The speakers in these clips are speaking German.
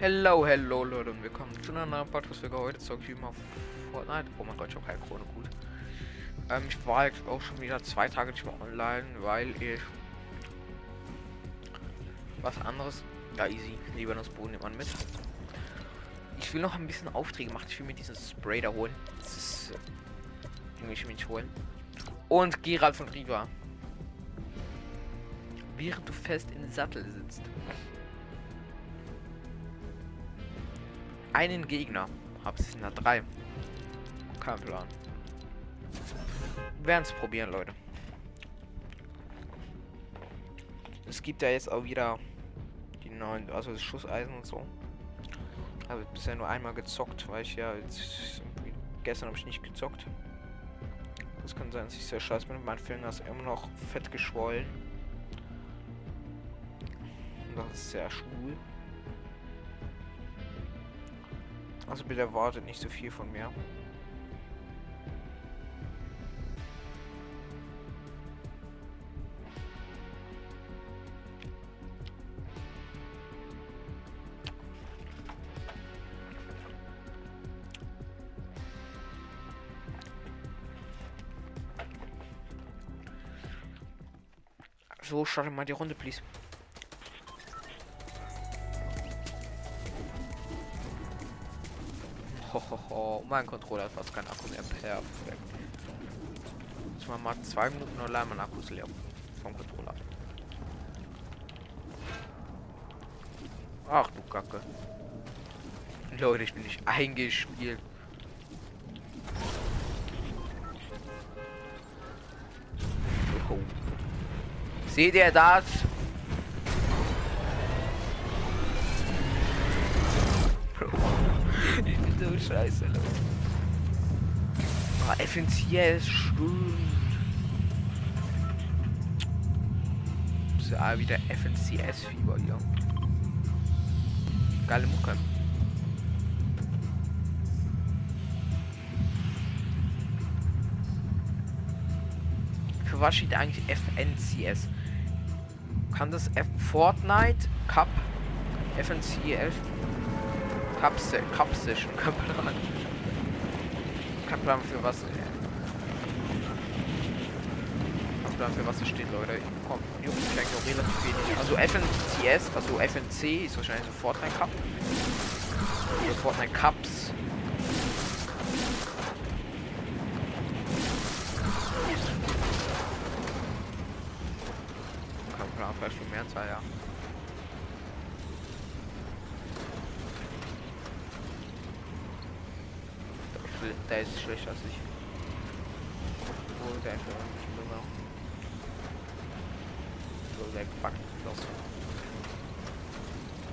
Hello, hello Leute und willkommen zu einer neuen Podcast-Folge. Heute zocke ich mal Fortnite. Oh mein Gott, ich habe keine Krone, gut. Ähm, ich war jetzt auch schon wieder zwei Tage nicht mehr online, weil ich was anderes. Ja, easy. Boden nimmt man mit. Ich will noch ein bisschen Aufträge machen. Ich will mir diesen Spray da holen. Das ist. Äh, ich mich holen. Und Gerald von Riva. Während du fest im Sattel sitzt. Einen Gegner. Hab es da drei. Kein Plan. Werden es probieren, Leute. Es gibt ja jetzt auch wieder die neuen, also das Schusseisen und so. Habe bisher nur einmal gezockt, weil ich ja jetzt, gestern habe ich nicht gezockt. Das kann sein, dass ich sehr scheiße bin. Mein Finger ist immer noch fett geschwollen. Und das ist sehr schwul. Also bitte erwartet nicht so viel von mir. So, starte mal die Runde, please. Mein Controller hat fast kein Akku mehr. Perfekt. Jetzt mal mal zwei Minuten allein mein Akku ist leer vom Controller. Ach du Kacke. Leute, ich bin nicht eingespielt. Oh. Seht ihr das? so scheiße, Leute. Oh. So, ah, wieder FNCS-Fieber hier. Geile Mucke. Für was steht eigentlich FNCS? Kann das F Fortnite Cup FNCS Kapsel, Kapsischen, Kaplan. Kaplan für was. Kaplan für was es steht, Leute. Komm, vielleicht auch relativ wenig. Also FNCS, also FNC ist wahrscheinlich so Fortnite Cup. Oder Fortnite Cups. Kaplan vielleicht für Mehrzahl, ja. der ist schlechter als ich. Oh, der ist schon dümmer. So, der gepackt los.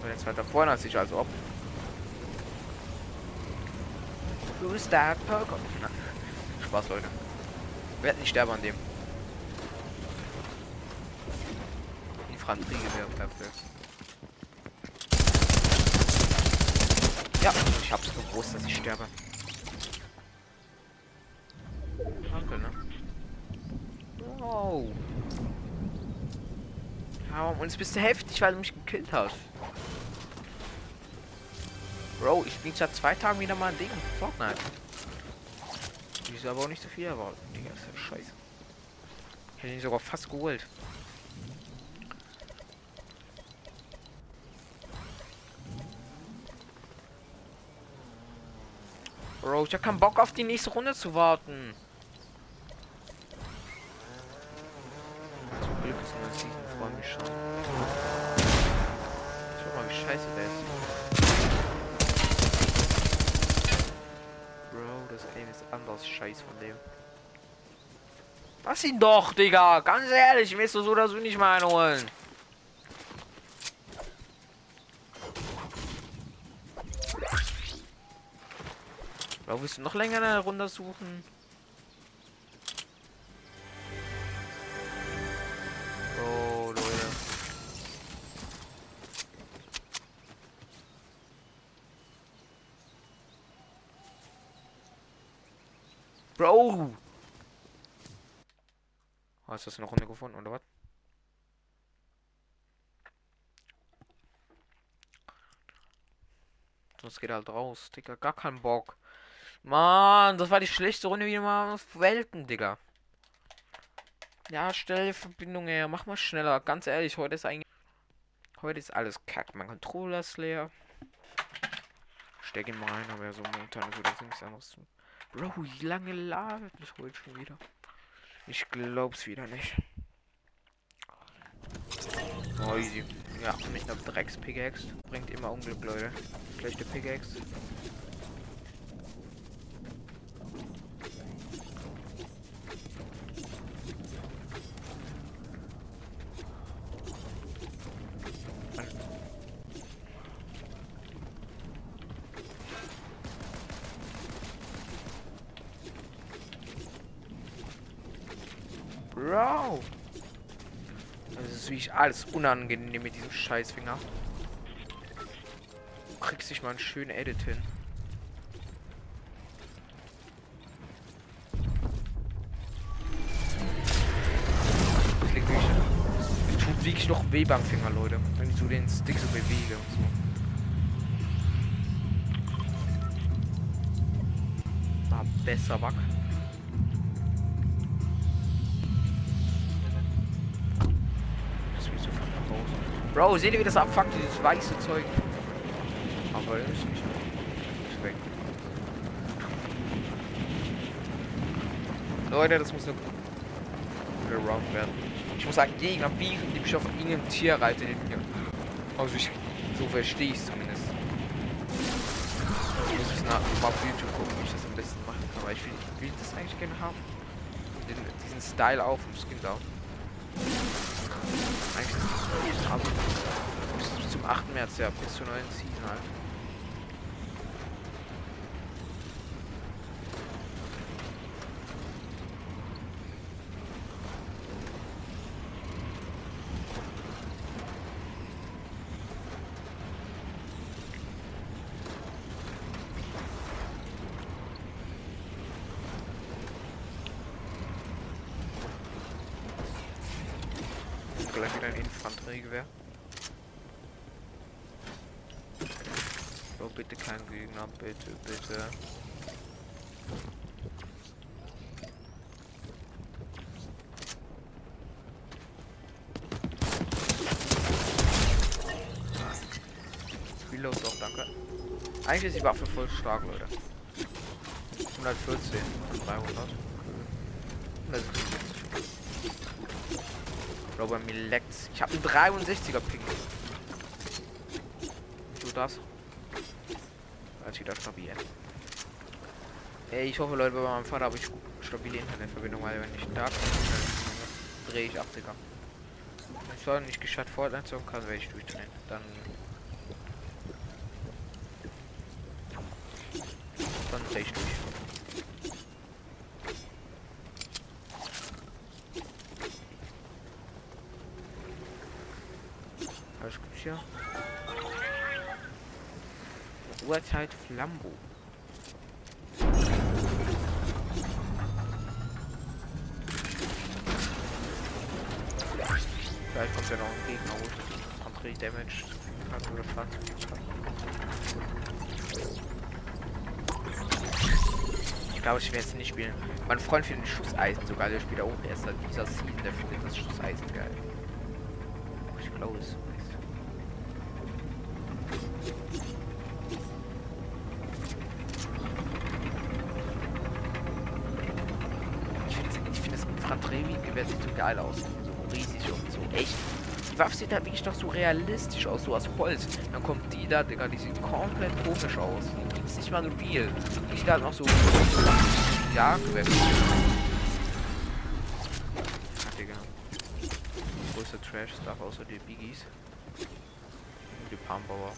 Und jetzt vorne als ich, also ob. Who's that Pokémon? Spaß, Leute. Hätten nicht sterben an dem. Infanteriegewehr, perfekt. Ja, ich hab's gewusst, dass ich sterbe. Wow. Ja, und es bist du heftig, weil du mich gekillt hast. Bro, ich bin seit zwei Tagen wieder mal ein Ding. Fortnite. Ich ist aber auch nicht so viel erwartet. Digga, ist ja scheiße. Ich hätte ihn sogar fast geholt. Bro, ich hab keinen Bock auf die nächste Runde zu warten. Lass ihn doch, Digga. Ganz ehrlich, willst du so oder so nicht mal einholen. Warum willst du noch länger eine Runde suchen? Hast du das eine Runde gefunden, oder was? Das geht halt raus, Digga. Gar keinen Bock. Mann, das war die schlechte Runde wie immer auf Welten, Digga. Ja, stell Verbindung her. Mach mal schneller. Ganz ehrlich, heute ist eigentlich. Heute ist alles kack. Mein Controller ist leer. Steck ihn mal rein, aber so momentan ist das nichts anderes. Bro, wie lange ladet das heute schon wieder? Ich glaub's wieder nicht. Oh, easy. Ja, mit einer Drecks-Pickaxe. Bringt immer Unglück, Leute. Schlechte Pickaxe. Bro! Das ist wie ich alles unangenehm mit diesem Scheißfinger. Du kriegst dich mal einen schönen Edit hin. Das liegt wirklich. Tut wirklich noch weh beim Finger, Leute. Wenn ich so den Stick so bewege und so. Besser, Wack. Bro, seht ihr, wie das abfuckt, dieses weiße Zeug? Aber ist nicht. Weg. Leute, das muss eine gute werden. Ich muss einen Gegner biegen, die mich auf irgendeinem Tier reitet. Also ich, so verstehe ich es zumindest. Ich muss ich nach, mal auf YouTube gucken, wie ich das am besten machen kann. Aber ich will, will das eigentlich gerne haben. Den, diesen Style auf dem Skin da. Zum 8. März, ja, bis zur neuen Season halt. Und gleich wieder ein Infanteriegewehr. So, bitte kein Gegner, bitte, bitte. Reload doch, danke. Eigentlich ist die Waffe voll stark, Leute. 114 von 300. 177. Bro, bei mir leckt's. Ich habe einen 63er Ping. Du das? Als wieder stabil. Ey, ich hoffe, Leute, bei meinem Vater habe ich stabile Internetverbindung, weil wenn ich da drehe ich ab, Digga. Wenn ich nicht geschafft Fortnite zocken kann, werde ich durchdrehen. Dann Flambo. Vielleicht kommt ja noch ein Gegner, wo ich Antrag Damage kann oder kann. Ich glaube, ich werde es nicht spielen. Mein Freund findet Schusseisen sogar, der spielt auch erst seit dieser Season, der findet das Schusseisen geil. Geil aus. So riesig und so echt. Die Waffe sieht halt wirklich noch so realistisch aus, so aus Holz. Dann kommt die da, Digga, die sieht komplett komisch aus. Die ist nicht mal real. Die sieht halt noch so. Ja, Digga. Größter Trash-Stuff außer die Biggies. Die Palmbauer.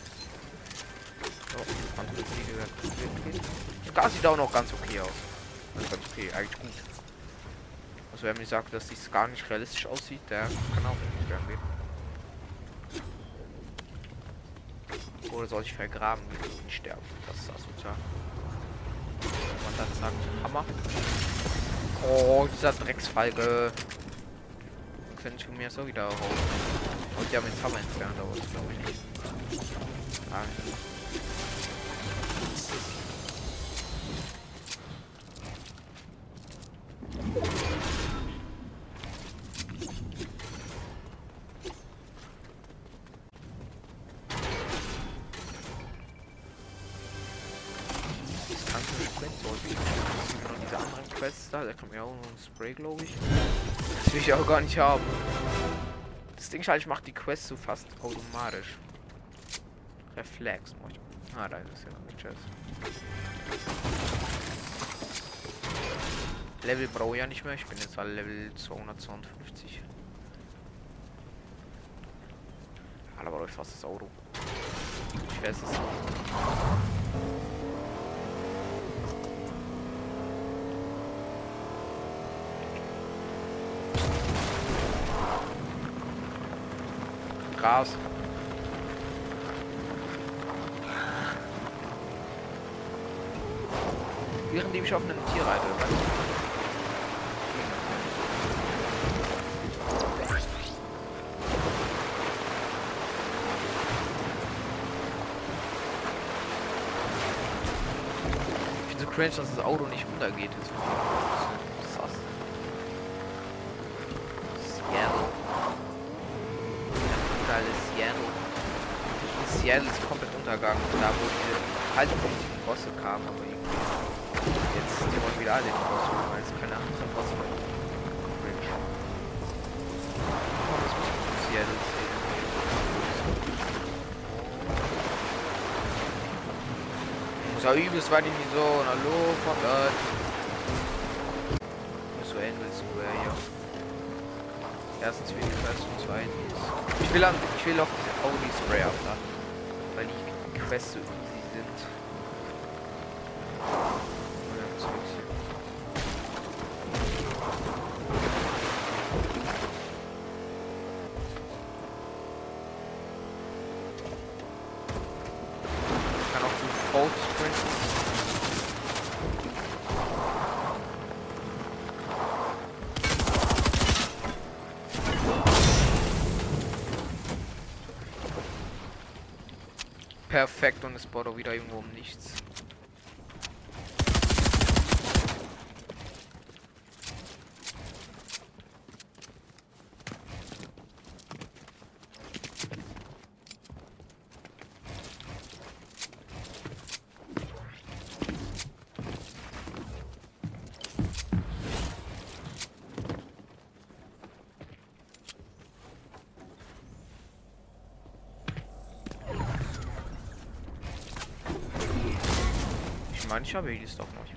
So, andere Fliege Das Gas sieht auch noch ganz okay aus. Also ganz okay, eigentlich gut. Also wer mir sagt, dass dies gar nicht realistisch aussieht, der kann auch nicht gern. Oder soll ich vergraben und sterben? Das ist asozial. Und dann sagt Hammer. Oh, dieser Drecksfalke. Könnte ich mir so wieder raus. Und haben den Hammer entfernt, aber das glaube ich nicht. Ah, gar nicht haben. Das Ding halt, ich mache die Quest so fast automatisch. Reflex. Ah, da ist ja noch mit Chest. Level brauche ich ja nicht mehr. Ich bin jetzt alle Level 252. Aber läuft fast das Auto. Ich weiß es. Gras. Währenddem ich auf einem Tier reite. Weißt du? cringe, dass das Auto nicht runtergeht. Das Seattle ist komplett untergegangen. Da wo die halbpunktigen Bosse kamen, aber irgendwie. Jetzt die wollen wieder alle den Boss machen, weil es keine anderen Bosse mehr Cringe. Oh, das muss Seattle sehen. ja übelst weit in die Zone. Hallo, von dort. So Angel Square hier. Erstens will ich das und zweitens. Ich will, an, ich will auch diese Audi Spray abladen. Weil die Quests Perfekt und es baut auch wieder irgendwo um nichts. Ich es doch noch.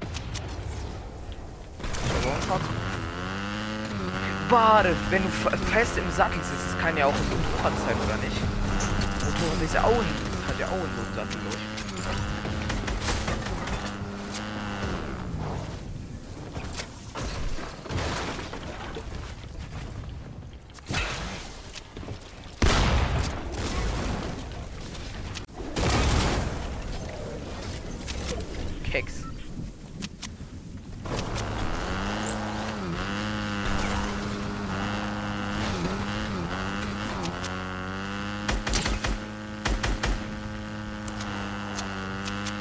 Bade, wenn du fest im Sattel sitzt, kann ja auch ein Motorrad sein, oder nicht? Motorrad ist ja auch ein, hat ja auch einen Sattel durch.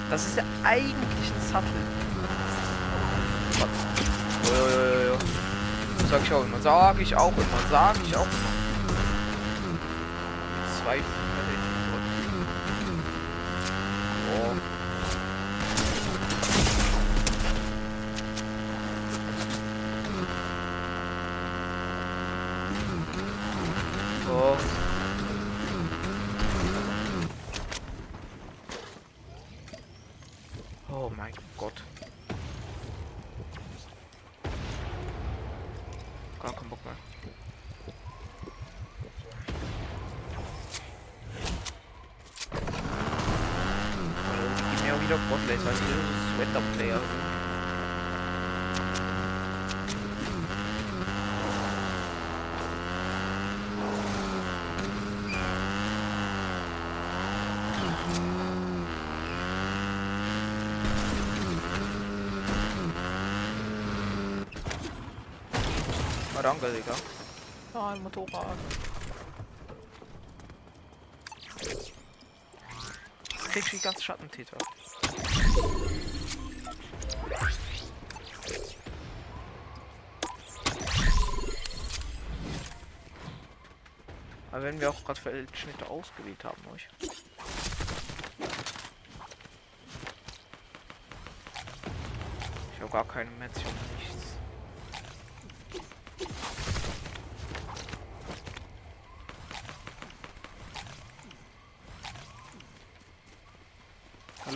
Das ist ja eigentlich ein Sattel. Oh, jo, jo, jo. Sag ich auch immer. Sag ich auch immer. Sag ich auch immer. Zwei wieder Botlane, weil die Sweater-Player Ah, danke, Digga. Ah, ein Motorrad. Du die ganze Schattentäter. Aber wenn wir auch gerade Feldschnitte ausgewählt haben, euch. gar keine Metz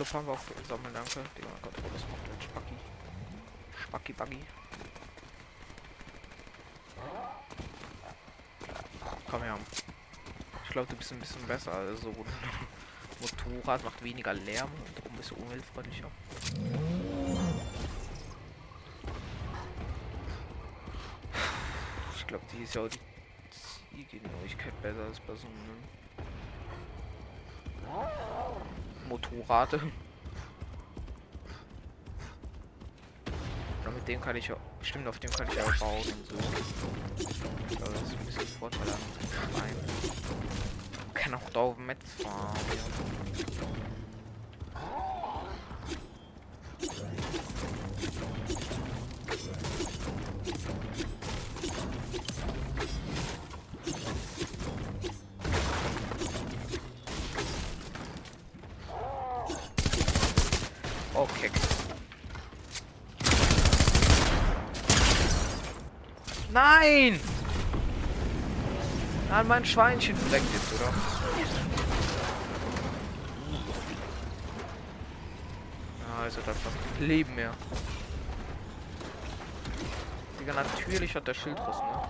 Hallo fahren wir auf Sammeln, danke. Gott, oh, das macht ein Spacki. Spacki Buggy. Komm her. Ich glaube, du bist ein bisschen besser. Also Motorrad macht weniger Lärm und darum bist umweltfreundlicher. Ich glaube, die ist ja auch die Zielgenauigkeit besser als bei so einem Motorrad. Ja, mit dem kann ich ja. Stimmt, auf dem kann ich auch bauen und so. Ich das ist ein bisschen Vorteil an Schwein. Kann auch da auf Metz fahren. Ja. Nein, mein Schweinchen verreckt jetzt, oder? also das was Leben mehr. Digga, natürlich hat der Schildriss, ne?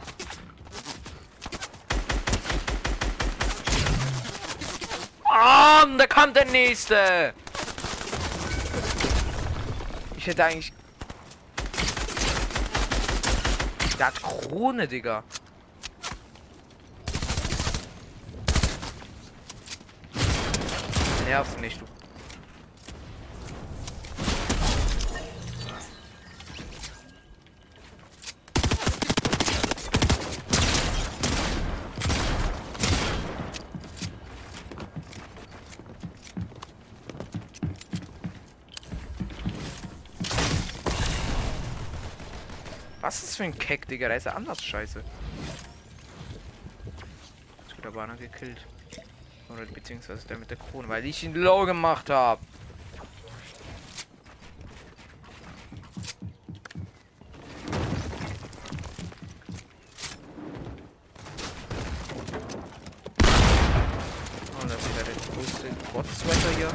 Ah, da kommt der nächste! Ich hätte eigentlich Der hat Krone, Digga. Nerv nicht, du Was ist für ein Keck, Digga? Da ist er anders scheiße. Jetzt wird aber einer gekillt. Oder beziehungsweise der mit der Krone, weil ich ihn low gemacht habe. Oh, da ist wieder der größte Rotzwetter hier.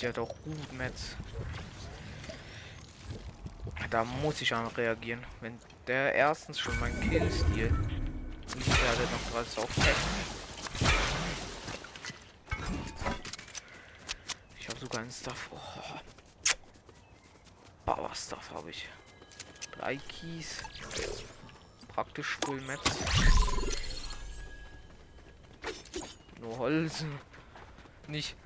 Der hat auch gut Metz. Da muss ich auch reagieren. Wenn der erstens schon mein Killstil nicht werde noch was auf Ich habe sogar einen Stuff. Oh. Power Stuff habe ich. Drei Keys. Praktisch Full Metz. Nur Holz. Nicht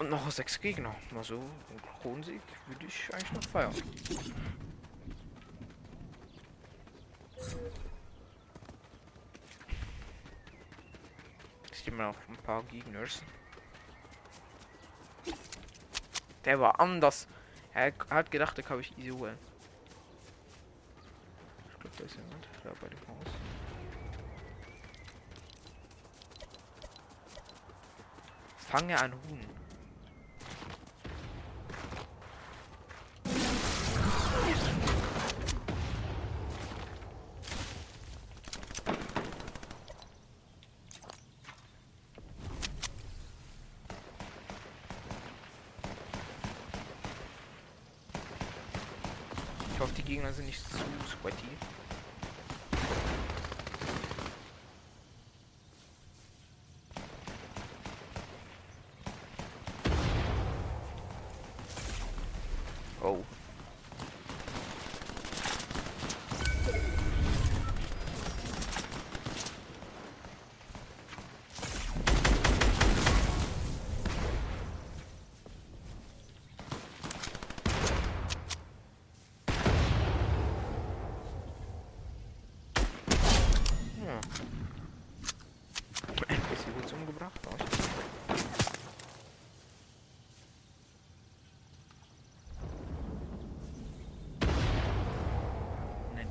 und noch sechs Gegner. Also einen Kronensieg würde ich eigentlich noch feiern. Ich mal noch ein paar Gegners. Der war anders. Er hat gedacht, da kann ich easy holen. Ich glaube, da ist jemand da bei dem Haus. Fange ein Huhn. Ich hoffe, die Gegner sind nicht zu sweaty. Oh.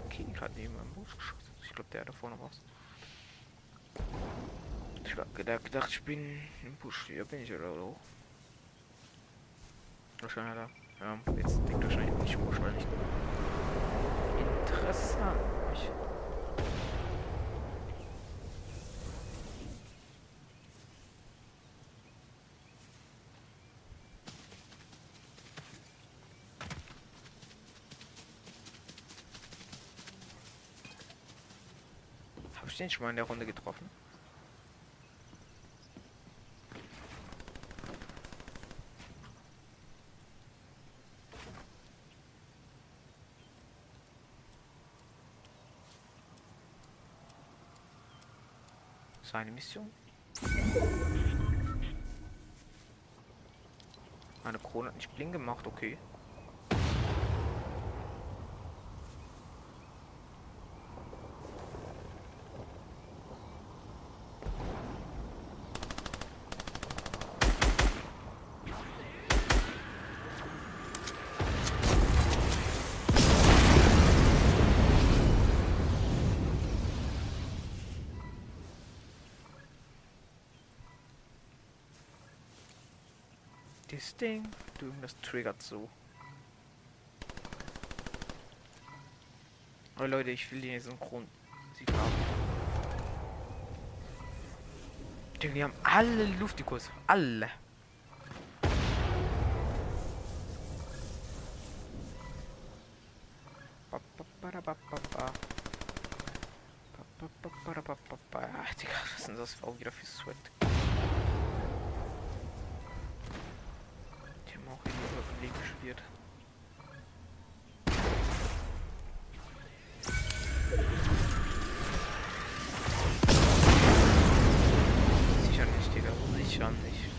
Kind gerade neben meinem Busch geschossen. Ich glaube, der da vorne was. Ich hab gedacht, gedacht, ich bin im Busch. Hier bin ich oder so. Wahrscheinlich da. Ja, jetzt denkt wahrscheinlich nicht Busch, weil ich. Interessant. Ich den schon mal in der Runde getroffen? Seine Mission? Meine Krone hat nicht bling gemacht, okay. Dieses Ding, du, das triggert so. Oh Leute, ich will den synchron Sieg haben. Digga, die haben alle Luftikus. Alle. Ach, Digga, was ist das auch wieder Leben gespielt. Sicher nicht, Digga. Sicher nicht.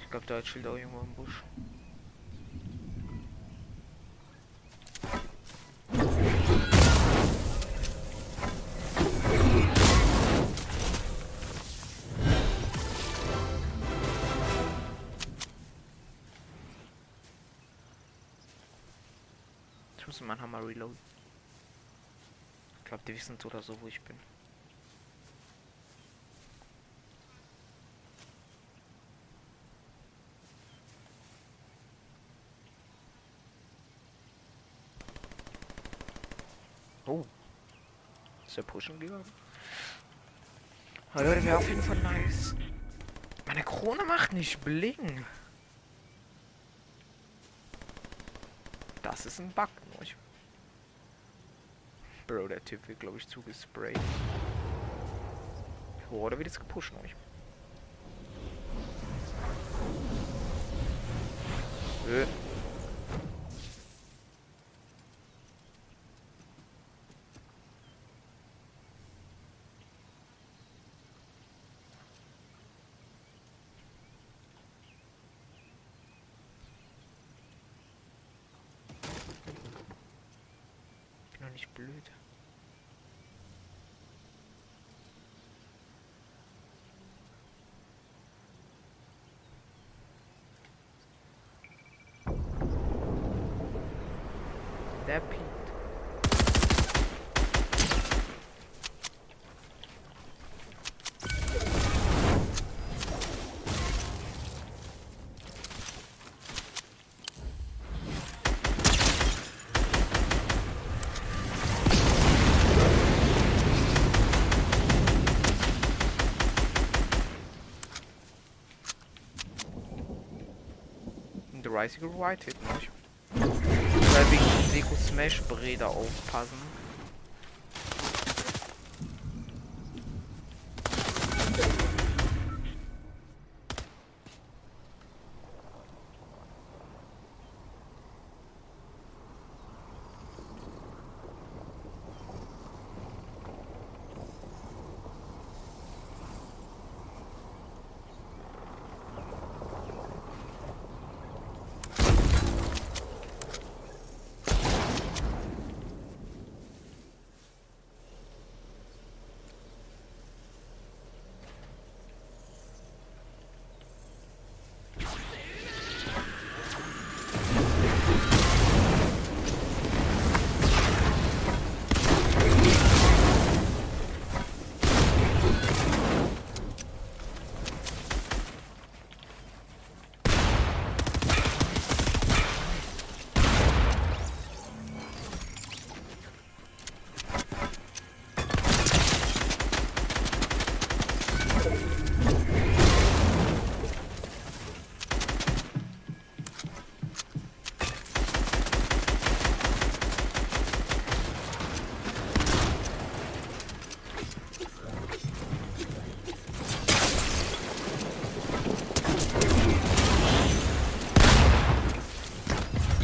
Ich glaube, da chillt auch irgendwo im Busch. Muss meinen Hammer reloaden. Ich glaube, die wissen so oder so, wo ich bin. Oh. Ist der pushen gegangen? Oh, Leute, wäre auf jeden Fall nice. Meine Krone macht nicht bling. Das ist ein Bug. Ich Bro, der Typ wird, glaube ich, zugesprayt. Oh, oder wird jetzt gepusht, euch. Äh. bin doch nicht blöd. Der Pete. The Rising White Hit noch. Deko Smash Breder aufpassen.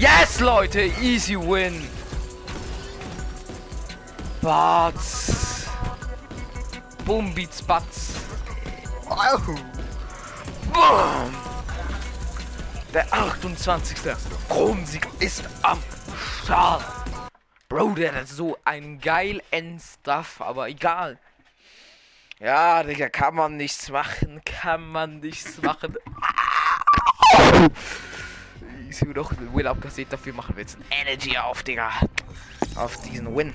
Batz, Leute. Easy win. Batz. Beats Batz. Boom. Der 28. Kronensieg ist am Start. Bro, der hat so ein geil End-Stuff, aber egal. Ja, Digga, kann man nichts machen, kann man nichts machen. Ich sehe doch Win abkassiert, dafür machen wir jetzt ein Energy auf, Digga. Auf diesen Win.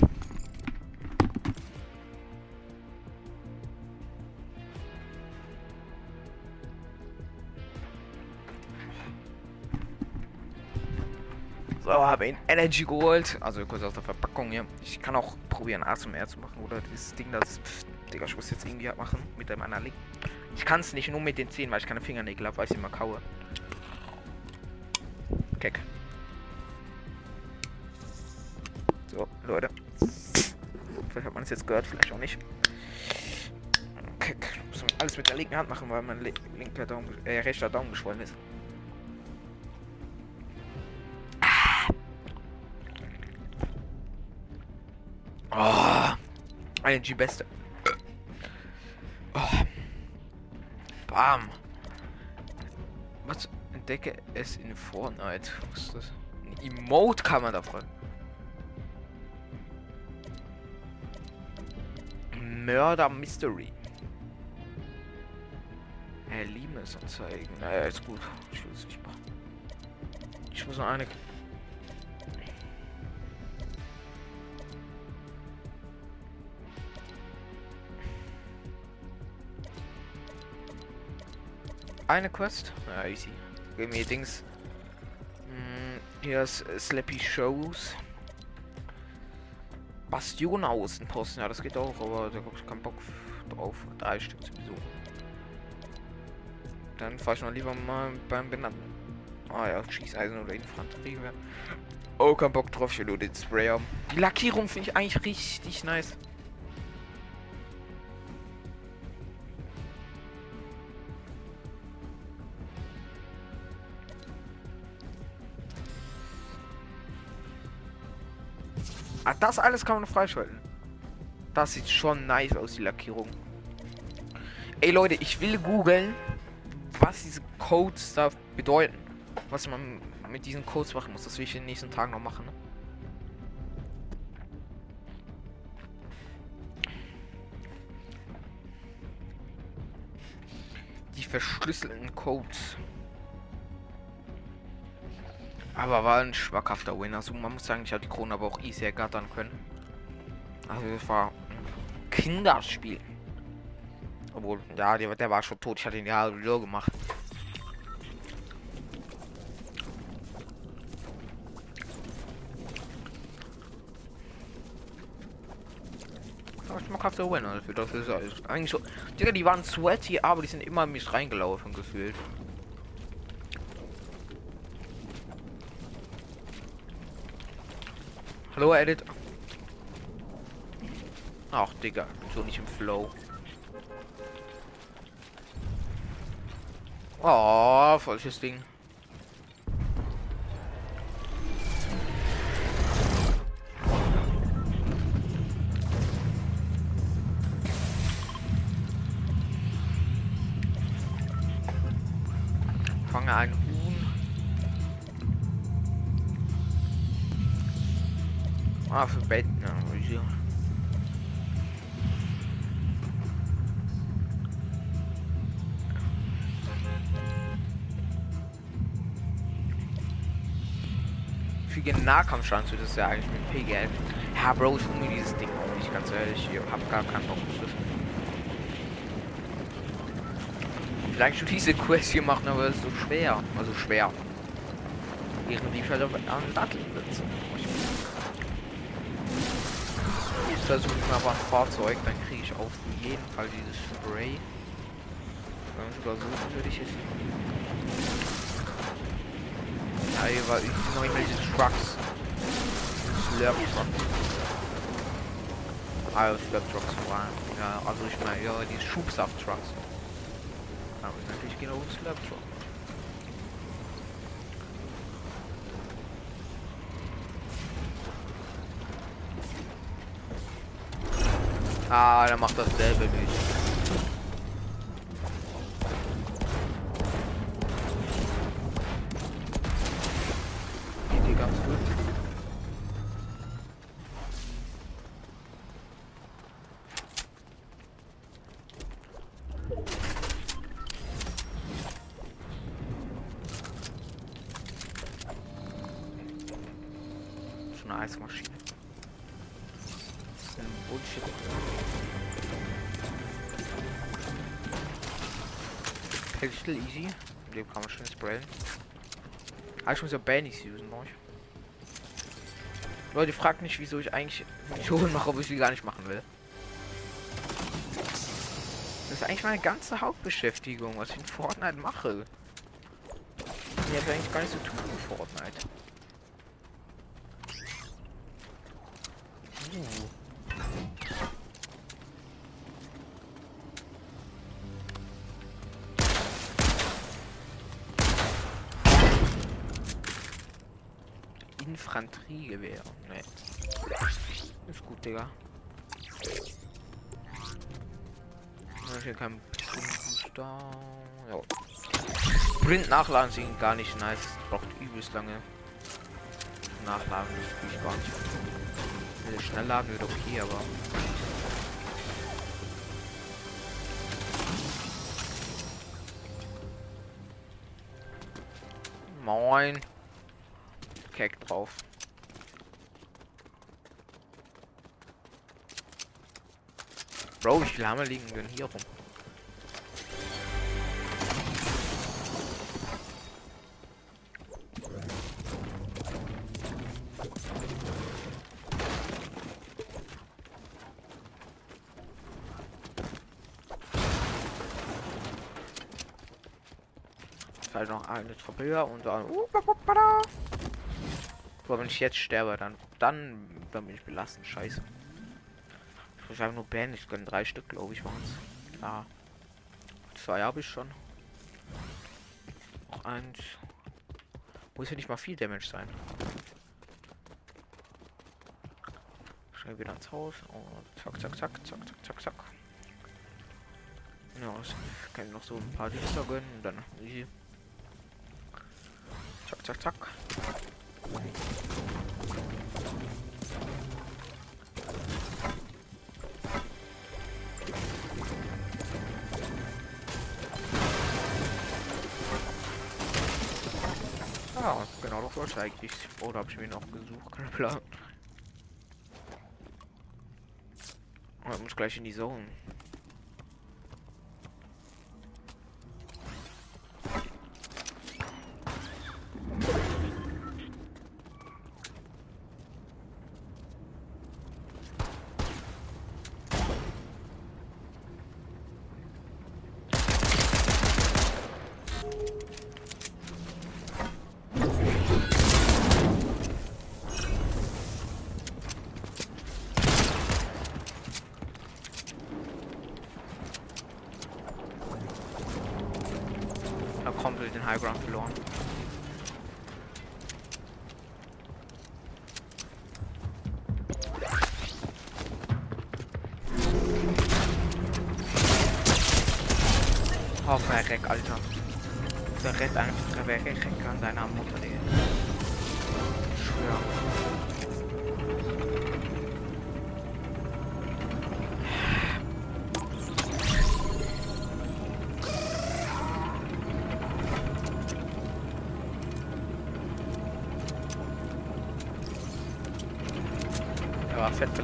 So, habe ihn Energy geholt. Also kurz aus der Verpackung hier. Ich kann auch probieren, ASMR zu machen. Oder dieses Ding, das. Pff, Digga, ich muss jetzt irgendwie machen. Mit dem anderen. Ich kann es nicht nur mit den Zähnen, weil ich keine Fingernägel habe, weil ich immer kaue. Keck. So, Leute. Vielleicht hat man es jetzt gehört, vielleicht auch nicht. Keck. Muss man alles mit der linken Hand machen, weil mein linker Daumen, äh, rechter Daumen geschwollen ist. Oh, ING Beste. Oh. Bam. Was? Entdecke es in Fortnite. Was ist das? Ein Emote kann man davon. Mörder Mystery. Erlebnis anzeigen. Naja, ist gut. Ich will es nicht machen. Ich muss noch eine Eine Quest? Ja, easy. Gib Dings. Hm, hier ist Slappy Shows. Bastion Außenposten. Ja, das geht auch, aber da habe ich keinen Bock drauf. Drei Stück sowieso. Dann fahre ich noch lieber mal beim benannten. Ah ja, Schießeisen oder Infanterie. Oh, kein Bock drauf, ich will nur den Spray haben. Die Lackierung finde ich eigentlich richtig nice. Das alles kann man freischalten. Das sieht schon nice aus, die Lackierung. Ey Leute, ich will googeln, was diese Codes da bedeuten. Was man mit diesen Codes machen muss. Das will ich in den nächsten Tagen noch machen. Ne? Die verschlüsselten Codes. Aber war ein schwackhafter Win. Also man muss sagen, ich habe die Krone aber auch easy ergattern können. Also es war ein Kinderspiel. Obwohl, ja, der, der war schon tot. Ich hatte ihn ja wieder gemacht. schmackhafter Win. Das ist eigentlich so. Digga, die waren sweaty, aber die sind immer in mich reingelaufen gefühlt. Hallo, Edit. Ach, Digga. So nicht im Flow. Oh, falsches Ding. Fange ein Ah, für Bett. Ja, hier. Für Nahkampfstand das ist ja eigentlich mit PGL. Ja, Bro, ich mir dieses Ding auch nicht, ganz ehrlich. Ich hab gar keinen Bock auf das. Vielleicht schon diese Quest hier machen, aber es ist so schwer. Also schwer. Während die halt auf einem Datteln sitzen versuche ich mal ein Fahrzeug, dann kriege ich auf jeden Fall dieses Spray. Wenn sogar so natürlich ist. Ja, hier war ich noch immer diese Trucks. Slurp Truck. Ah, Slurp Trucks waren. Ja, also ich meine, ja, die Schubsaft Trucks. Aber natürlich genau Slurp Truck. Ah, der macht dasselbe nicht. Bullshit. Pistol easy. Dem kann man schön sprayen. Ah, ich muss ja Bannys usen, ich. Leute, fragt nicht, wieso ich eigentlich Missionen mache, obwohl ich sie gar nicht machen will. Das ist eigentlich meine ganze Hauptbeschäftigung, was ich in Fortnite mache. Ich habe eigentlich gar nicht so tun in Fortnite. Infanteriegewehr. Nee. Ist gut, Digga. Ja, Hier kein Booster. Ja. Sprint nachladen sind gar nicht nice. Braucht übelst lange. Nachladen spiele ich gar nicht. Wenn schnell laden wird okay, aber. Moin. Keck drauf. Bro, wie viele Hammer liegen denn hier rum? Halt noch eine Treppe höher und dann. Uh, aber wenn ich jetzt sterbe, dann dann, dann bin ich belassen. Scheiße. Ich habe nur Band, ich kann drei Stück, glaube ich, waren es. Ja. Zwei habe ich schon. Noch eins. Muss ja nicht mal viel Damage sein. Schnell wieder ins Haus. Und zack, zack, zack, zack, zack, zack, zack. Ja, ich kann noch so ein paar Dienste gönnen und dann easy. Zack, zack, zack. Ich eigentlich. Oder habe ich mir noch gesucht? Kein Plan. Ich muss gleich in die Zone.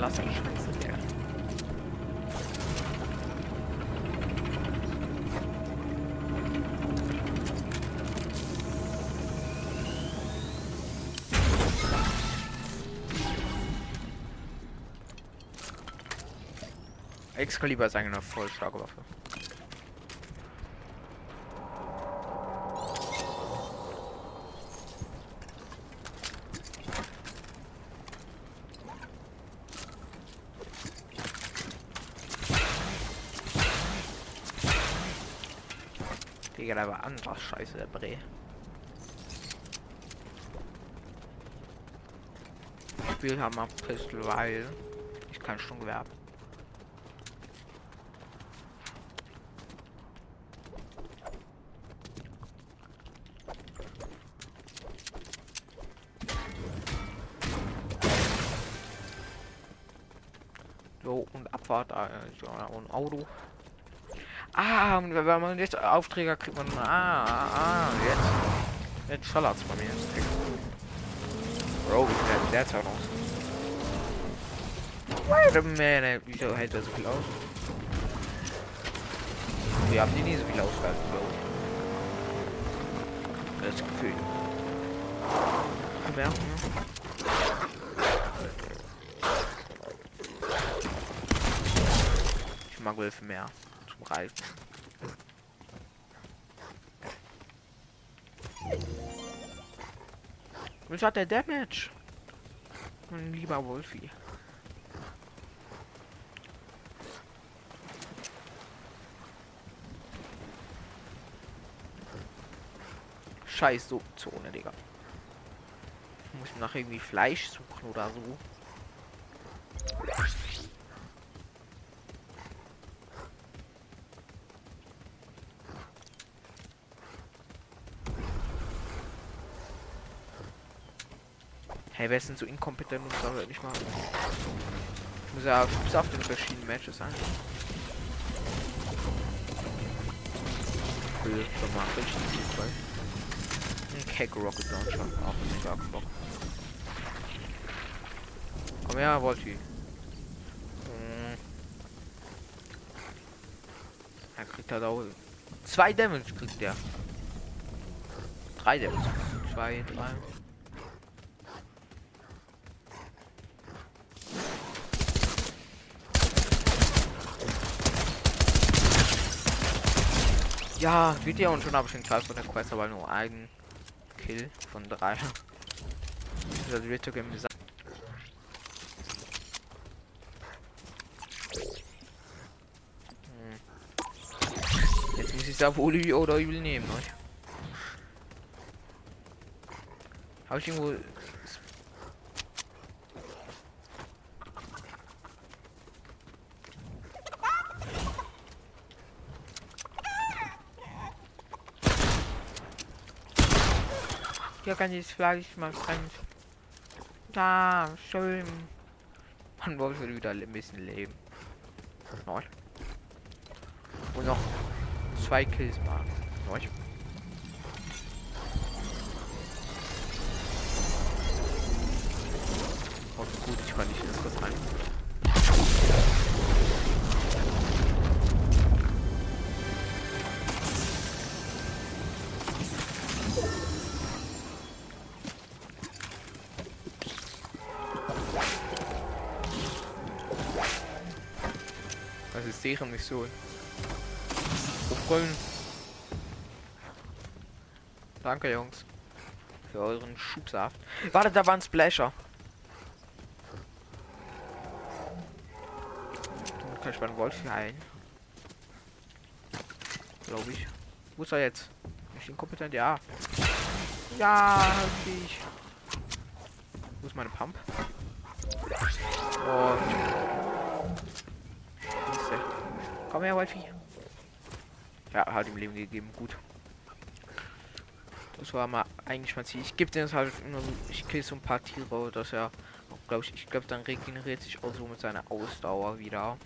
Digga. Excalibur ist eigentlich eine voll starke Waffe. Digga, da war anderer Scheiße, der Bre. Spielhammer halt Pistol, weil ich kann schon habe. So, und Abfahrt, also, äh, ein Auto. Aufträge kriegt man. Ah, ah, ah jetzt. Jetzt schallert's bei mir. Bro, wie sieht der Zaun aus? Wait a minute. Wieso hält er so viel aus? Wir haben die nie so viel ausgehalten, ich. Das Gefühl. Mehr, Ich mag Wölfe mehr. Zum Reifen. Was hat der Damage? Mein lieber Wolfi. Scheiß Zone, Digga. Muss ich nach irgendwie Fleisch suchen oder so. Hey, wer ist denn so inkompetent und soll nicht mal. Ich muss ja bis auf den verschiedenen Matches sein. Mal richtig Fall. Ein Keck Rocket Launcher, auch nicht stark Bock. Komm her, Volti. Hm. Er kriegt halt auch zwei Damage kriegt der. Drei Damage. Zwei, drei. Ja, ja und schon habe ich den Kreis von der Quest, aber nur einen Kill von drei. Das wird sogar hm. Jetzt muss ich da wohl oder übel nehmen, euch. Habe ich irgendwo Hier kann ich Fleisch mal fremd. Da, schön. Man wollte wieder ein bisschen leben. Und noch zwei Kills machen. Deren Mission. Aufrollen. Danke, Jungs. Für euren Schubsaft. Warte, da war ein Splasher. Dann kann ich meinen Wolf heilen. Glaube ich. Wo ist er jetzt? Ich bin kompetent, ja. Ja, ich. Wo ist meine Pump? Oh, Komm her, Wolfi. Ja, hat ihm Leben gegeben. Gut. Das war mal eigentlich mein Ziel. Ich gebe den halt so, ich kill so ein paar Tiere, dass er, glaube ich, ich glaube, dann regeneriert sich auch so mit seiner Ausdauer wieder.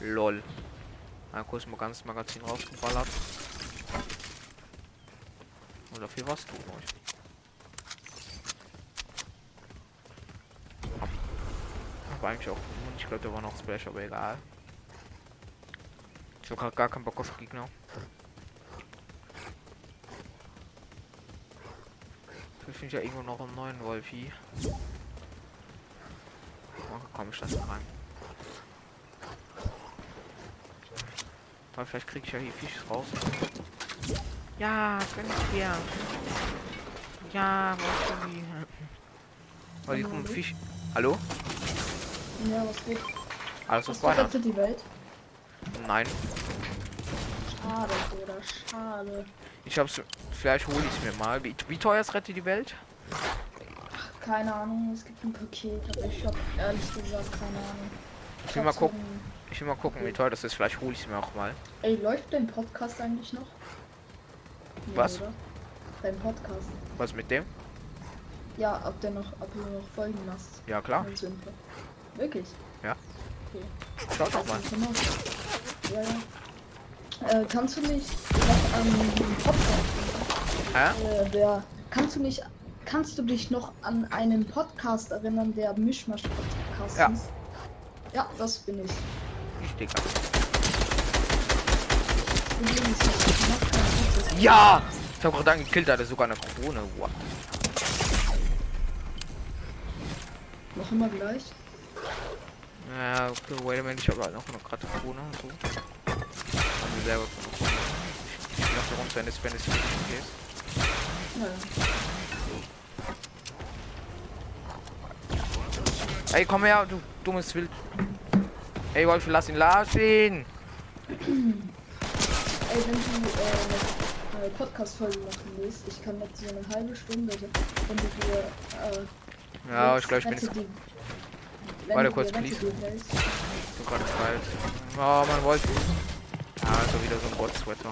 Lol. Mal kurz mal ganz Magazin rausgeballert. Und dafür was tun euch. War eigentlich auch Ich glaube, da war noch Splash, aber egal. Ich habe gar keinen Bock auf Gegner. Ich finde ja irgendwo noch einen neuen Wolfi. Oh, komm ich das rein. Vielleicht kriege ich ja hier Fisch raus. Ja, gönn ich dir. Ja, was du wie. Oh, hier kommt Fisch. Hallo? Ja, was geht? Alles was weiter. die Welt? Nein. Schade, oder schade. Ich hab's. Vielleicht hole ich es mir mal. Wie, wie teuer ist Rette die Welt? Ach, keine Ahnung, es gibt ein Paket, aber ich hab ehrlich gesagt keine Ahnung. Ich will mal gucken. Ich will mal gucken, wie toll das ist. Vielleicht hole ich es mir auch mal. Ey, läuft dein Podcast eigentlich noch? Was? Oder? Dein Podcast. Was mit dem? Ja, ob der noch, ob du noch Folgen machst. Ja, klar. Wirklich? Ja. Okay. Schaut doch mal. Ja, ja. Äh, kannst du mich noch an den Podcast Hä? äh, der kannst du nicht kannst du dich noch an einen Podcast erinnern, der Mischmasch Podcast Ja. hieß? Ja, das bin ich. Ich Digga. Ja! Ich hab gerade angekillt, da hat er sogar eine Krone. What? Noch immer gleich. Ja, okay, wait a minute, ich habe halt noch eine gerade Krone und so. Haben wir selber von Krone. Ich der Runde, wenn es wenn es richtig ist. Ja. Ey, komm her, du dummes Wild. Ey, Wolf, lass ihn lassen. Ey, wenn du äh, eine Podcast-Folge machen willst, ich kann jetzt so eine halbe Stunde, wenn du dir äh, Ja, ich glaube, ich bin jetzt Warte du kurz, please. so gerade kalt. Oh, man Wolf. Ja, also wieder so ein Gott-Sweater.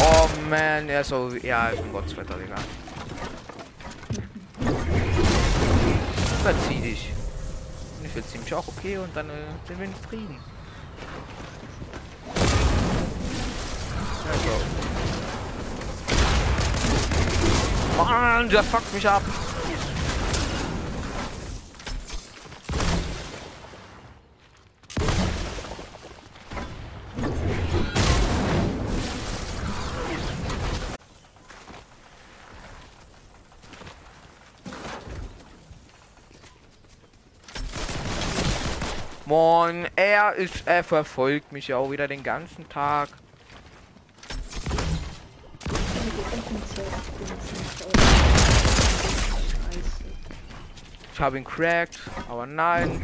Oh man, er ist so. Ja, ist ein Gott-Sweater, Digga. Verzieh dich. Und ich verzieh mich auch okay und dann äh, sind wir in Frieden. Ja. Mann, der fuckt mich ab. Er ist, er verfolgt mich ja auch wieder den ganzen Tag. hast. Ich habe ihn cracked, aber nein.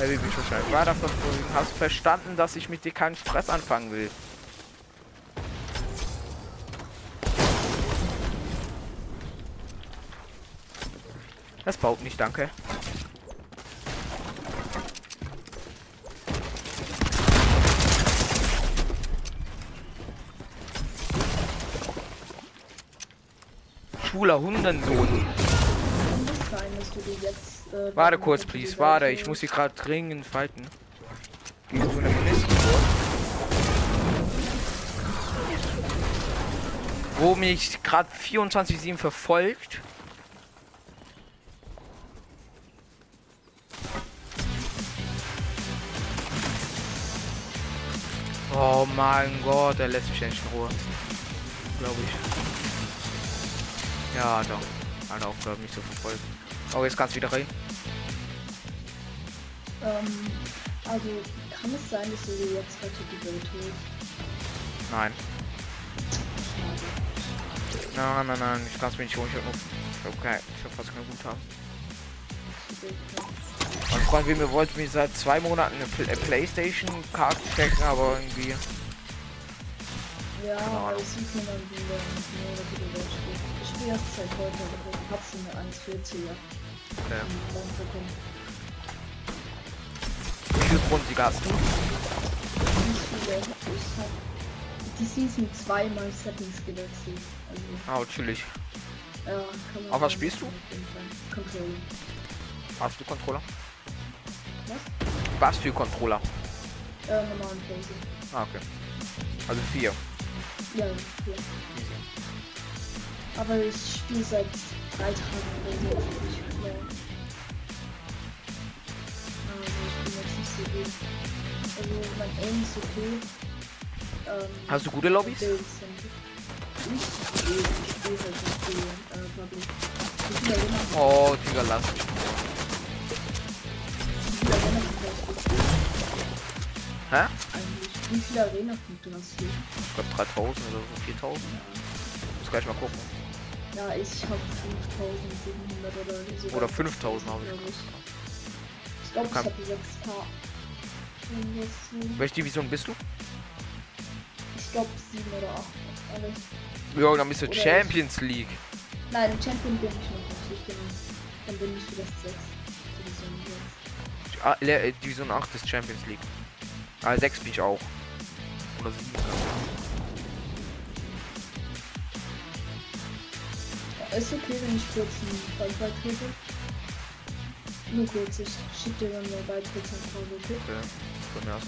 Er will mich wahrscheinlich weiterverfolgen. Hast du verstanden, dass ich mit dir keinen Stress anfangen will? Das baut nicht, danke. Schwuler Hundensohn. Äh, Warte kurz, please. Warte, ich muss sie gerade dringend falten. Gegen so. Wo mich gerade 24-7 verfolgt. Oh mein Gott, er lässt mich nicht in Ruhe. Glaube ich. Ja, doch. Eine Aufgabe, mich zu verfolgen. Oh, jetzt kannst du wieder rein. Ähm, also kann es sein, dass du jetzt heute die Welt holst? Nein. Nein, nein, nein, ich kann es mir nicht holen. Ich hab nur. Ich hab, fast kein Guthaben. Mein Freund will mir wollte mir seit zwei Monaten eine Pl äh, Playstation-Karte checken, aber irgendwie. Ja, Keine aber es sieht man dann wieder nicht die Welt steht. Ich spiele erst seit heute, aber ich hab's in der 1,40er Okay. im Raum bekommen. Wie viele Grundsieger hast du? Nicht viele. Ich hab die Season zweimal Settings gewechselt. Also, Ah, chillig. ja, kann man Auf was spielst du? auf jeden Fall. Control. Hast du Controller? Was? Was für Controller? Äh, normalen Phase. Ah, okay. Also vier. Ja, ja. Aber ich spiele seit drei Tagen oder so. Ich. Also ich bin jetzt nicht so gut. Also mein Aim ist okay. Ähm, Hast du gute Lobbys? Oh, Digga, lass mich. wie viele Arena-Punkte hast du? Hä? Wie viele Arena-Punkte hast du? Ich glaube 3000 oder so, 4000. Muss gleich mal gucken. Ja, ich habe 5700 oder so. Oder 5000 habe ich. ich. Glaube, ich habe 6k. Irgendwas so. Welche Division bist du? Ich glaube 7 oder 8. Aber ich, Ja, dann bist du Oder ich- Champions League. Nein, Champion bin ich noch nicht. Ich bin, dann bin ich vielleicht 6. Division 6. Ah, äh, Division 8 ist Champions League. Ah, 6 bin ich auch. Oder 7. Ist okay, wenn ich kurz einen Fall beitrete? Nur kurz, ich schick dir dann eine Beitrittsanfrage, okay? Okay. Von mir aus.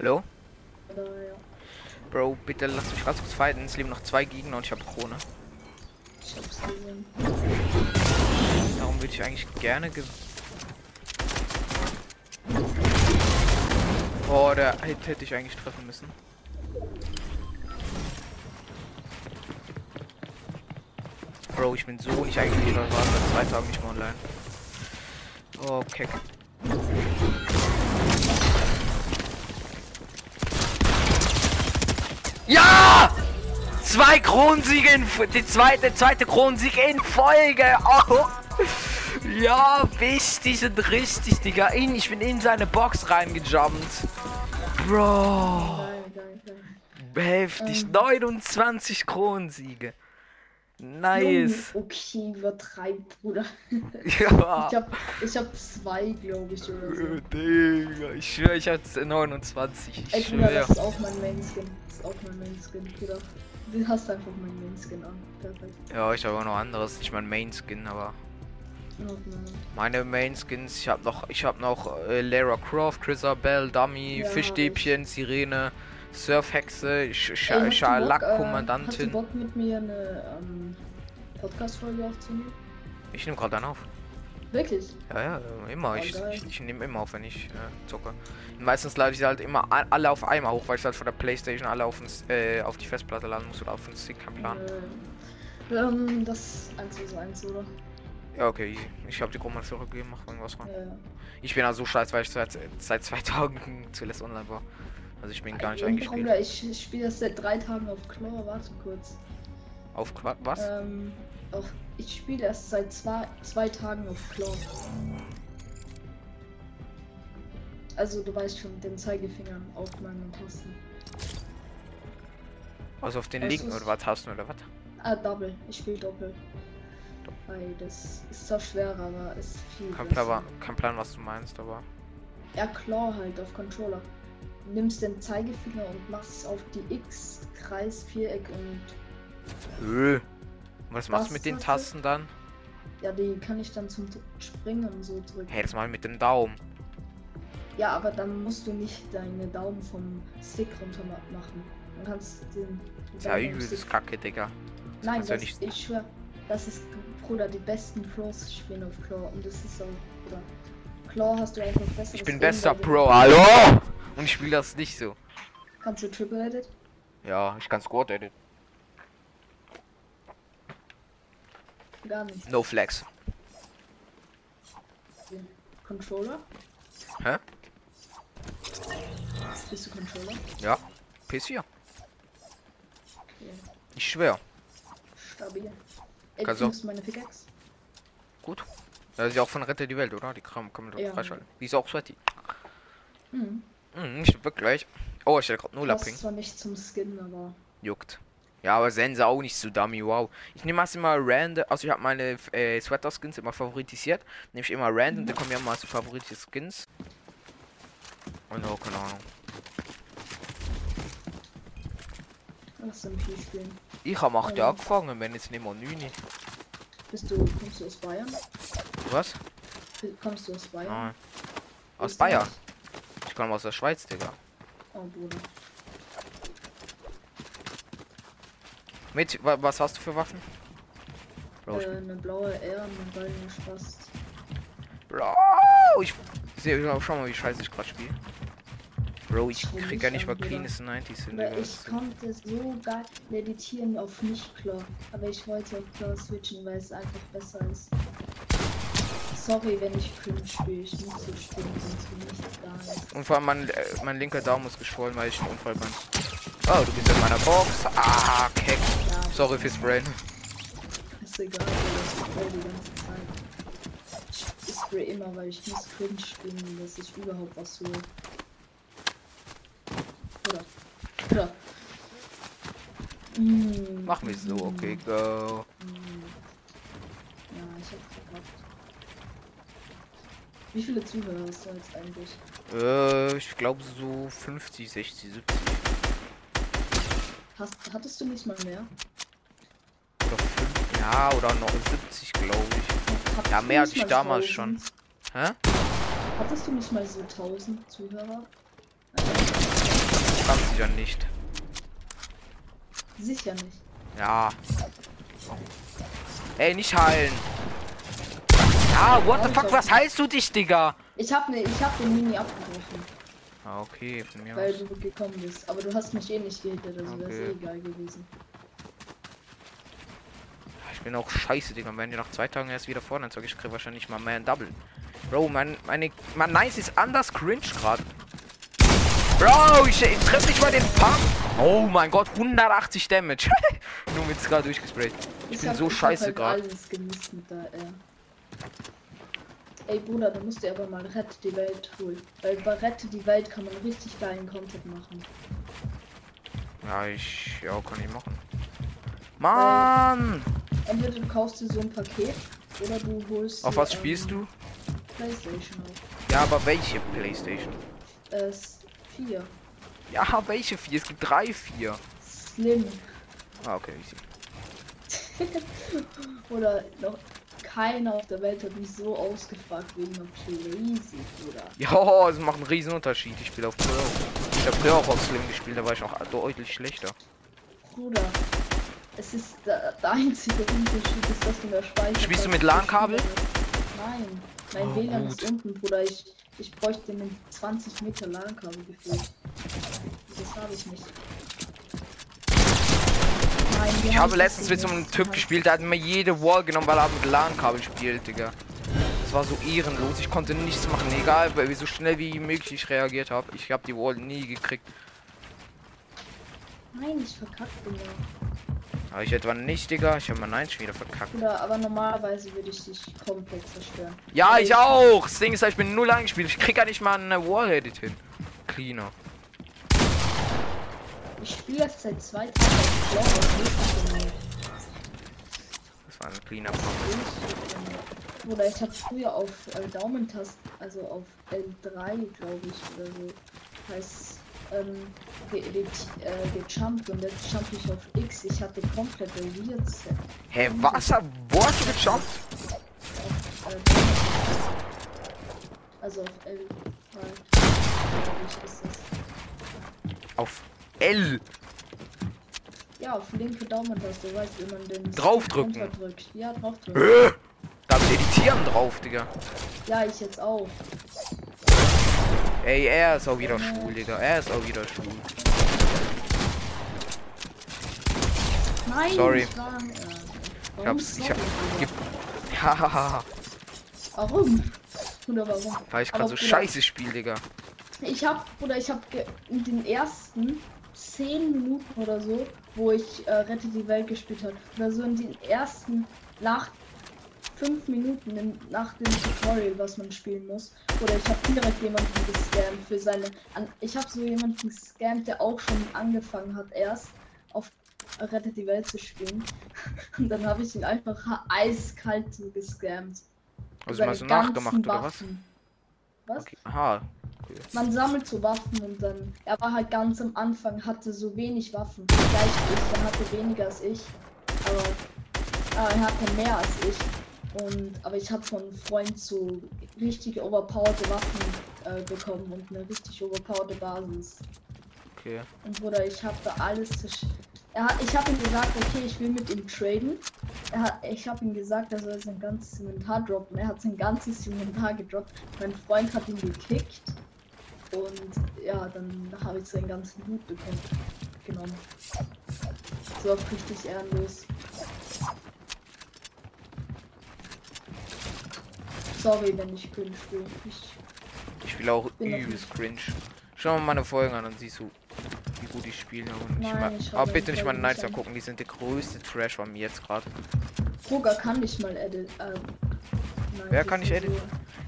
Hallo? Ja. Bro, bitte lass mich ganz kurz fighten. Es leben noch zwei Gegner und ich habe Krone. Ich hab's gesehen. Darum würde ich eigentlich gerne gew Oh, der Hit hätte ich eigentlich treffen müssen. Bro, ich bin so nicht eigentlich war seit zwei Tagen nicht mehr online. Oh, keck. Ja! Zwei Kronensiege in die zweite, zweite Kronensieg in Folge. Oh. Ja, wichtig und richtig, Digga. In, ich bin in seine Box reingejumpt. Bro. Heftig. Ähm. 29 Kronensiege. Nice. Junge, Okay, übertreibt, Bruder. Ja. Ich hab, ich hab zwei, glaube ich, oder so. Äh, Digga, ich schwöre, ich hatte 29. Ey, Ich Bruder, schwöre. das ist auch mein Main-Skin. Das ist auch mein Main-Skin, Bruder. Du hast einfach mein Main-Skin an. Perfekt. Ja, ich habe auch noch anderes. Nicht mein Main Skin, aber Ordnung. meine Main Skins. Ich habe noch, ich habe noch äh, Lara Croft, Chrisabel, Dummy, Ja, Fischstäbchen, Sirene, Surfhexe, Sch Sch Ey, du Bock, äh, du Scharlakkommandantin. Bock mit mir eine ähm, Podcast-Folge aufzunehmen? Ich nehme gerade dann auf. Wirklich? Ja, ja, immer. Oh, Ich, ich, ich nehme immer auf, wenn ich äh, zocke. Meistens lade ich sie halt immer alle auf einmal hoch, weil ich halt von der Playstation alle auf, den S- äh, auf die Festplatte laden muss oder auf den Stick, kein Plan. Äh, ähm, das 1 vs 1, oder? Ja, okay. Ich habe die Gruppe mal zurückgegeben, mach irgendwas rein. Ja. Ich bin also scheiße, weil ich seit, seit zwei Tagen zuletzt online war. Also ich bin gar nicht eingespielt. Bruder, ich, ich spiele das seit drei Tagen auf Claw. Warte kurz. Auf Qua- was? Ähm, auf, ich spiele erst seit zwei, zwei Tagen auf Claw. Also du weißt schon, den Zeigefinger auf meinen Tasten. Also auf den linken oder was hast du oder was? Ah, Double. Ich spiele Doppel. Weil das ist zwar schwerer, aber ist viel Kein. Plan, kein Plan, was du meinst, aber. Ja, Claw halt auf Controller. Nimmst den Zeigefinger und machst es auf die X, Kreis, Viereck und Öh. Und was machst du mit den? Tasten dann? ja, die kann ich dann zum Springen und so drücken. Hey, das ich mit dem Daumen. Ja, aber dann musst du nicht deine Daumen vom Stick runter ma- machen. Dann kannst du den. Das ja übelst kacke, Digga. Nein, du ja das, nicht- ich schwör, das ist, Bruder, die besten Claws spielen auf Claw und das ist auch, Bruder. Claw hast du einfach besser. Ich bin bester Pro. Hallo! Und ich spiele das nicht so. Kannst du Triple Edit? Ja, ich kann Squad edit. Gar nicht. No flex. Controller? Hä? Bist du Controller? Ja. PS4. Okay. Ich schwör. Stabil. Ey, Kannst du meine Pickaxe? Gut. Das ist ja auch von Rette die Welt, oder? Die Kram kann man doch Ja. freischalten. Die ist auch sweaty. Mhm. Mhm, ich wirklich. Oh, ich hatte gerade null Passt Upping. zwar nicht zum Skin, aber Juckt. Ja, aber Sense auch nicht so dummy, wow. Ich nehme erst immer random, also ich habe meine äh, Sweater-Skins immer favoritisiert. Nehme ich immer random, dann kommen ja mal so favorite Skins. Und oh, keine Ahnung. dann viel spielen. Ich habe Oh. Jahre angefangen, wenn jetzt nicht mal neun. Bist du, kommst du aus Bayern? Was? Kommst du aus Bayern? Nein. Aus? Bayern. Ich komme aus der Schweiz, Digga. Oh, Bruder. Mit, wa was hast du für Waffen? Bro, Äh, eine blaue R und eine goldene Spaß. Bro, ich sehe schau mal, wie scheiße ich gerade spiele. Bro, ich krieg ja nicht mal cleanes 90s hin, ich konnte so geil meditieren auf nicht klar. Aber ich wollte auf klar switchen, weil es einfach besser ist. Sorry, wenn ich cringe spiele. Ich muss so spielen, sonst bin ich nicht. Und vor allem mein, äh, mein linker Daumen ist geschwollen, weil ich einen Unfall bin. Oh, du bist in meiner Box. Ah, keck. Ja, Sorry fürs Brain. ist egal, weil ich die ganze Zeit. Ich spray immer, weil ich muss cringe spielen, dass ich überhaupt was hole. Oder? Oder? Mm, Machen wir so, okay, go. mm. Ja, ich hab verkackt. Wie viele Zuhörer hast du jetzt eigentlich? Äh, ich glaube so 50, 60, 70. Hast, hattest du nicht mal mehr? Oder 5, ja, oder noch 70, glaube ich. Hattest Ja, mehr hatte ich mal damals 1000? Hä? Hattest du nicht mal so 1000 Zuhörer? Ganz sicher nicht. Sicher nicht. Ja. Ey, nicht heilen. Ja, what the fuck, was heilst du dich, Digga? Ich hab, ne, ich hab den Mini abgebrochen, Ah, okay, von mir weil aus. du gekommen bist. Aber du hast mich eh nicht gehittet, also wäre Okay. eh egal gewesen. Ich bin auch scheiße, Digga. Wenn die nach zwei Tagen erst wieder vorne zog, ich krieg wahrscheinlich mal mehr ein Double. Bro, mein, meine, mein Nice ist anders cringe gerade. Bro, ich, ich treffe nicht mal den Pump. Oh mein Gott, 180 Damage. Nur mit gerade durchgesprayt. Ich bin hab- so hab scheiße halt gerade. Ey Bruder, du musst dir aber mal Rette die Welt holen. Weil bei Rette die Welt kann man richtig geilen Content machen. Ja, ich, ja, kann ich machen. Mann! Entweder du kaufst dir so ein Paket oder du holst. Auf was ähm, spielst du? Playstation auf. Ja, aber welche Playstation? Äh, 4. Ja, welche vier? Es gibt drei, vier. Slim. Ah, okay, easy. Oder noch keiner auf der Welt hat mich so ausgefragt wegen einer Crazy, Bruder. Ja, es macht einen riesen Unterschied. Ich spiele auf Pro. Ich habe früher auch auf Slim gespielt, da war ich auch deutlich schlechter. Bruder. Es ist der, der einzige Unterschied ist, dass du mehr Speicher Spielst du mit LAN-Kabel? Nein. Mein Oh, WLAN gut. ist unten, Bruder. Ich, ich bräuchte einen 20 Meter LAN-Kabel gefühlt. Das habe ich nicht. Wie Ich habe letztens mit so einem? Typ gespielt, der hat mir jede Wall genommen, weil er mit LAN-Kabel spielt, Digga. Das war so ehrenlos. Ich konnte nichts machen, egal wie so schnell wie möglich ich reagiert habe. Ich habe die Wall nie gekriegt. Nein, ich verkackt immer. Aber ich etwa nicht, Digga. Ich habe mein Nein schon wieder verkackt. Bruder, aber normalerweise würde ich dich komplett zerstören. Ja, ich auch. Das Ding ist, ich bin null eingespielt. Ich krieg ja nicht mal eine Wall-Edit hin. Cleaner. Ich spiele jetzt seit zwei Tagen auf Blau, das ist nicht Das war ein cleaner so Oder ich habe früher auf äh, Daumentasten, also auf L3, glaube ich, oder so, heißt ähm, ge ge äh, gejumpt und jetzt jump ich auf X. Ich hatte komplett Weird. Hä, was? Wo hast du gejumpt? Auf, äh, also auf L3. glaub ich, ist das. Auf L. Ja, auf linke Daumentaste, weißt du, wenn man den Draufdrücken. runterdrückt. Ja, draufdrücken. Äh, Da hab ich Editieren drauf, Digga. Ja, ich jetzt auch. Ey, er ist auch wieder schwul, Digga. Er ist auch wieder schwul. Nein, Sorry. ich war, äh, warum hab's- ich hab-? Gib- Hahaha. Warum? Oder warum? Weil ich gerade so scheiße spiel, Digga. Ich hab, oder ich hab den ersten 10 Minuten oder so, wo ich äh, Rette die Welt gespielt habe, oder so in den ersten, nach 5 Minuten in, nach dem Tutorial, was man spielen muss, oder ich habe direkt jemanden gescammt für seine, an, ich habe so jemanden gescammt, der auch schon angefangen hat erst auf Rettet die Welt zu spielen. Und dann habe ich ihn einfach eiskalt gescammt. Also so ganzen nachgemacht oder was? Waffen. Was? Okay. Aha. Man sammelt so Waffen und dann. Er war halt ganz am Anfang, hatte so wenig Waffen. Wie ich, er hatte weniger als ich. Aber, aber er hatte mehr als ich. Und aber ich habe von Freund so richtige overpowerte Waffen äh, bekommen und eine richtig overpowerte Basis. okay. Und Bruder, ich habe da alles er hat, ich habe ihm gesagt, okay, ich will mit ihm traden. Er hat, ich habe ihm gesagt, er soll sein ganzes Inventar droppen. Er hat sein ganzes Inventar gedroppt. Mein Freund hat ihn gekickt. Und ja, dann habe ich seinen ganzen Loot bekommen. Genommen. So auf richtig ehrenlos. Sorry, wenn ich cringe bin. Ich, Ich will auch übelst cringe. Schau mal meine Folgen an, dann siehst du, wie gut ich spiele. Und ich Nein, ich schau aber bitte nicht meine Nights angucken, die sind der größte Trash von mir jetzt gerade. Roger kann nicht mal edit. Ähm, Wer kann so- editen?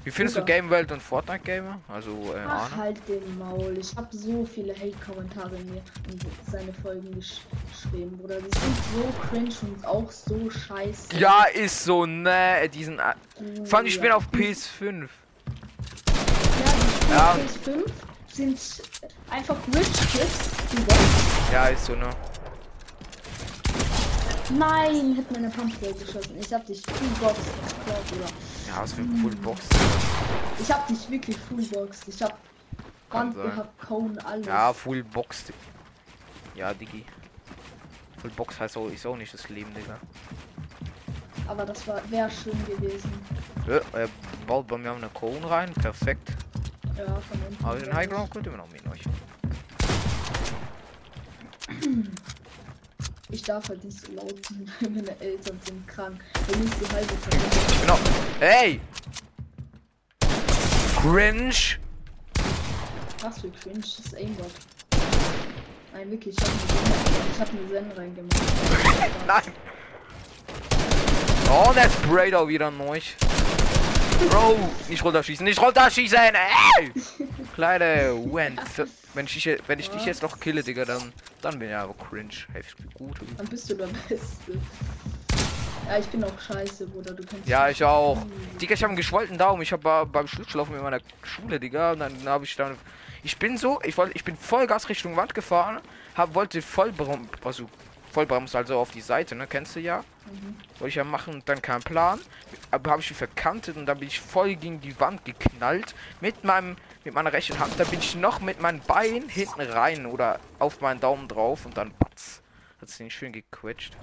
Wie findest du Roger. Game World und Fortnite Gamer? Also, äh, Ach, Arne? halt den Maul. Ich habe so viele Hate-Kommentare mir in seine Folgen gesch geschrieben, Bruder. Die sind so cringe und auch so scheiße. Ja, ist so, ne, diesen. Du, Vor allem, ich ja. bin auf PS5. Ja, Ja. die Spiele PS5 sind einfach Rich Kids. Ja, ist so, ne. Nein, hat meine Pumpgate geschossen. Ich hab dich Fullbox geklaut, Bruder. Ja, was für Hm. ein Full Box. Ich hab dich wirklich Fullboxed. Ich hab sein. gehabt, Cone, alles. Ja, Full Box. Ja, Diggi. Full Box heißt auch, ist auch nicht das Leben, Digga. Aber das war wäre schön gewesen. Ja, er baut bei mir eine Cone rein, perfekt. Ja, von unten. Aber den High. Ground könnt ihr mir noch mit euch. Ich darf halt nicht so laut sein, weil meine Eltern sind krank. Wenn ich die halbe Familie. Genau. Hey! Cringe! Was für cringe, das ist Aimbot. Nein, wirklich, ich hab eine Zen, reingemacht. Nein! Oh, der sprayt auch wieder neu. Bro, nicht runterschießen, nicht runterschießen! Ey! Kleine Wendt. Wenn ich, dich wenn ich dich jetzt noch kille, Digga, dann, dann bin ich aber cringe. Heftig gut. Dann bist du der Beste. Ja, ich bin auch scheiße, Bruder, du kannst. Ja, ich auch. Digga, ich habe einen geschwollten Daumen. Ich habe beim Schlittschuhlaufen in meiner Schule, Digga. Und dann habe ich dann. Ich bin so, ich wollte, ich bin Vollgas Richtung Wand gefahren, hab, wollte Vollbremsen, also Vollbremsen, also auf die Seite, ne? Kennst du ja? Wollte ich ja machen und dann kein Plan. Aber habe ich mich verkantet und dann bin ich voll gegen die Wand geknallt. Mit meinem, mit meiner rechten Hand. Da bin ich noch mit meinem Bein hinten rein oder auf meinen Daumen drauf und dann. Hat es den schön gequetscht.